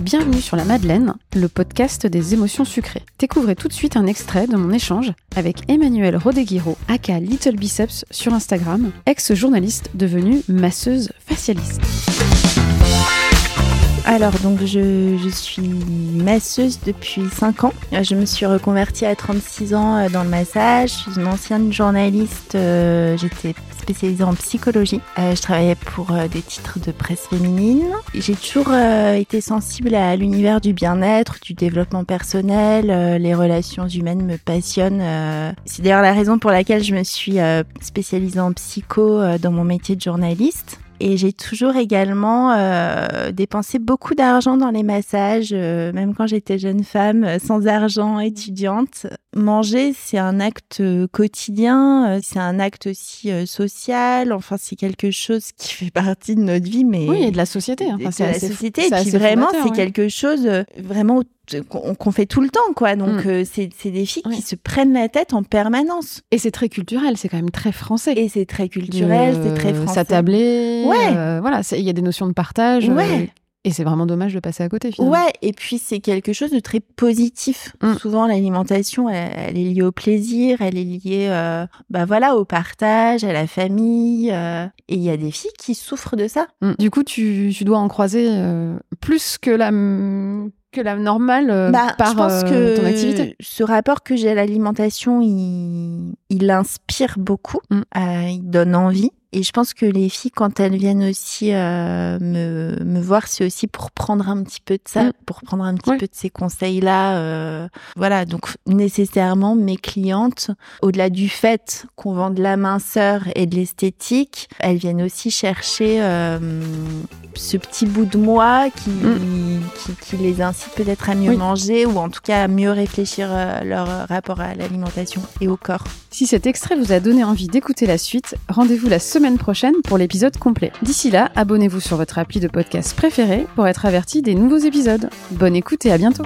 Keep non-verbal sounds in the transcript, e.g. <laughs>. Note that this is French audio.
Bienvenue sur la Madeleine, le podcast des émotions sucrées. Découvrez tout de suite un extrait de mon échange avec Emmanuel Rodeguiro, aka Little Biceps sur Instagram, ex-journaliste devenue masseuse facialiste. Alors, donc, je, je, suis masseuse depuis 5 ans. Je me suis reconvertie à 36 ans euh, dans le massage. Je suis une ancienne journaliste. Euh, j'étais spécialisée en psychologie. Euh, je travaillais pour des titres de presse féminine. J'ai toujours été sensible à l'univers du bien-être, du développement personnel. les relations humaines me passionnent. C'est d'ailleurs la raison pour laquelle je me suis spécialisée en psycho dans mon métier de journaliste. Et j'ai toujours également euh, dépensé beaucoup d'argent dans les massages, euh, même quand j'étais jeune femme, euh, sans argent, étudiante. Manger, c'est un acte quotidien, c'est un acte aussi social. Enfin, c'est quelque chose qui fait <laughs> partie de notre vie, mais oui, et de la société. Enfin, c'est la société. Et puis vraiment, c'est quelque chose vraiment qu'on fait tout le temps, quoi. Donc, mm. euh, c'est des filles qui se prennent la tête en permanence. Et c'est très culturel, c'est quand même très français. Et c'est très culturel, c'est très français. S'attabler. Ouais. Euh, voilà, il y a des notions de partage. Ouais. Euh, et c'est vraiment dommage de passer à côté, finalement. Ouais, et puis c'est quelque chose de très positif. Mm. Souvent, l'alimentation, elle, est liée au plaisir, elle est liée, bah voilà, au partage, à la famille. et il y a des filles qui souffrent de ça. Mm. Du coup, tu, tu, dois en croiser plus que la que la normale euh, bah, par je pense euh, que ton activité. Ce rapport que j'ai à l'alimentation, il, il inspire beaucoup, mm. euh, il donne envie. Et je pense que les filles, quand elles viennent aussi euh, me, me, voir, c'est aussi pour prendre un petit peu de ça, mm. pour prendre un petit peu de ces conseils-là. Euh, voilà, donc nécessairement, mes clientes, au-delà du fait qu'on vend de la minceur et de l'esthétique, elles viennent aussi chercher euh, ce petit bout de moi qui, mm. qui, qui, les incite peut-être à mieux manger ou en tout cas à mieux réfléchir leur rapport à l'alimentation et au corps. Si cet extrait vous a donné envie d'écouter la suite, rendez-vous la prochaine pour l'épisode complet. D'ici là, abonnez-vous sur votre appli de podcast préféré pour être averti des nouveaux épisodes. Bonne écoute et à bientôt